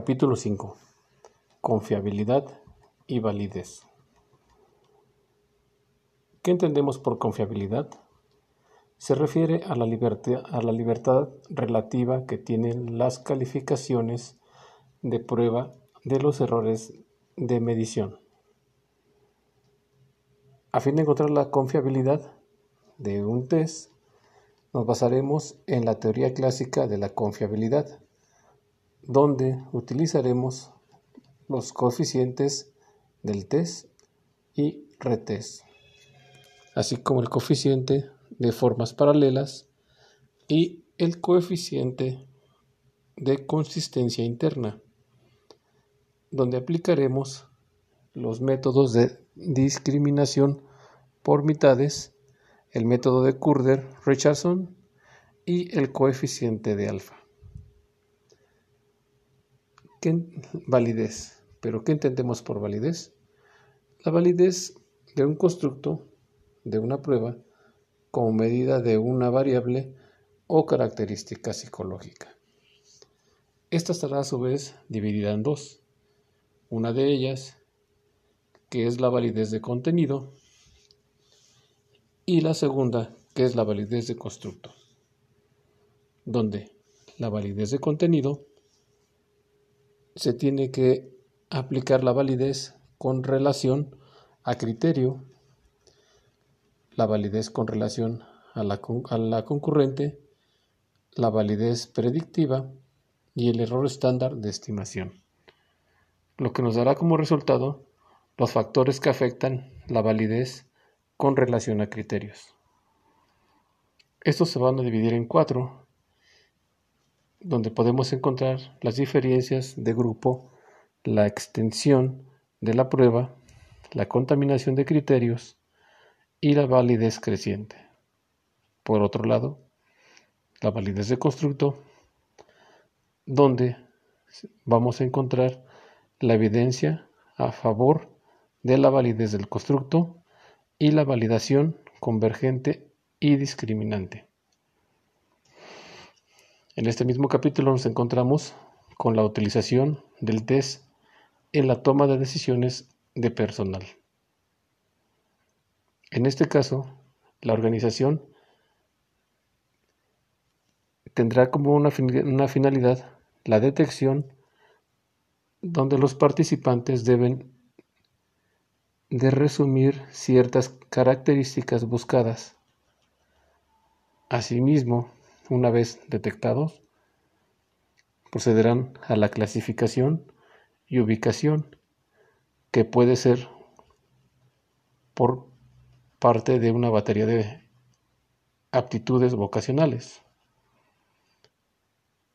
Capítulo 5. Confiabilidad y validez. ¿Qué entendemos por confiabilidad? Se refiere a la, libertad, a la libertad relativa que tienen las calificaciones de prueba de los errores de medición. A fin de encontrar la confiabilidad de un test, nos basaremos en la teoría clásica de la confiabilidad donde utilizaremos los coeficientes del test y retest, así como el coeficiente de formas paralelas y el coeficiente de consistencia interna, donde aplicaremos los métodos de discriminación por mitades, el método de Kurder-Richardson y el coeficiente de alfa. ¿Qué validez? ¿Pero qué entendemos por validez? La validez de un constructo, de una prueba, como medida de una variable o característica psicológica. Esta estará a su vez dividida en dos. Una de ellas, que es la validez de contenido, y la segunda, que es la validez de constructo, donde la validez de contenido se tiene que aplicar la validez con relación a criterio, la validez con relación a la, a la concurrente, la validez predictiva y el error estándar de estimación, lo que nos dará como resultado los factores que afectan la validez con relación a criterios. Estos se van a dividir en cuatro donde podemos encontrar las diferencias de grupo, la extensión de la prueba, la contaminación de criterios y la validez creciente. Por otro lado, la validez de constructo, donde vamos a encontrar la evidencia a favor de la validez del constructo y la validación convergente y discriminante. En este mismo capítulo nos encontramos con la utilización del test en la toma de decisiones de personal. En este caso, la organización tendrá como una, finalidad la detección donde los participantes deben de resumir ciertas características buscadas. Asimismo, una vez detectados, procederán a la clasificación y ubicación, que puede ser por parte de una batería de aptitudes vocacionales.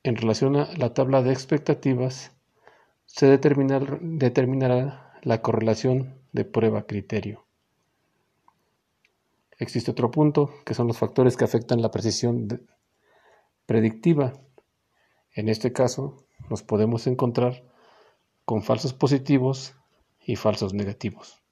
En relación a la tabla de expectativas, se determinará la correlación de prueba-criterio. Existe otro punto, que son los factores que afectan la precisión de, predictiva. En este caso, nos podemos encontrar con falsos positivos y falsos negativos.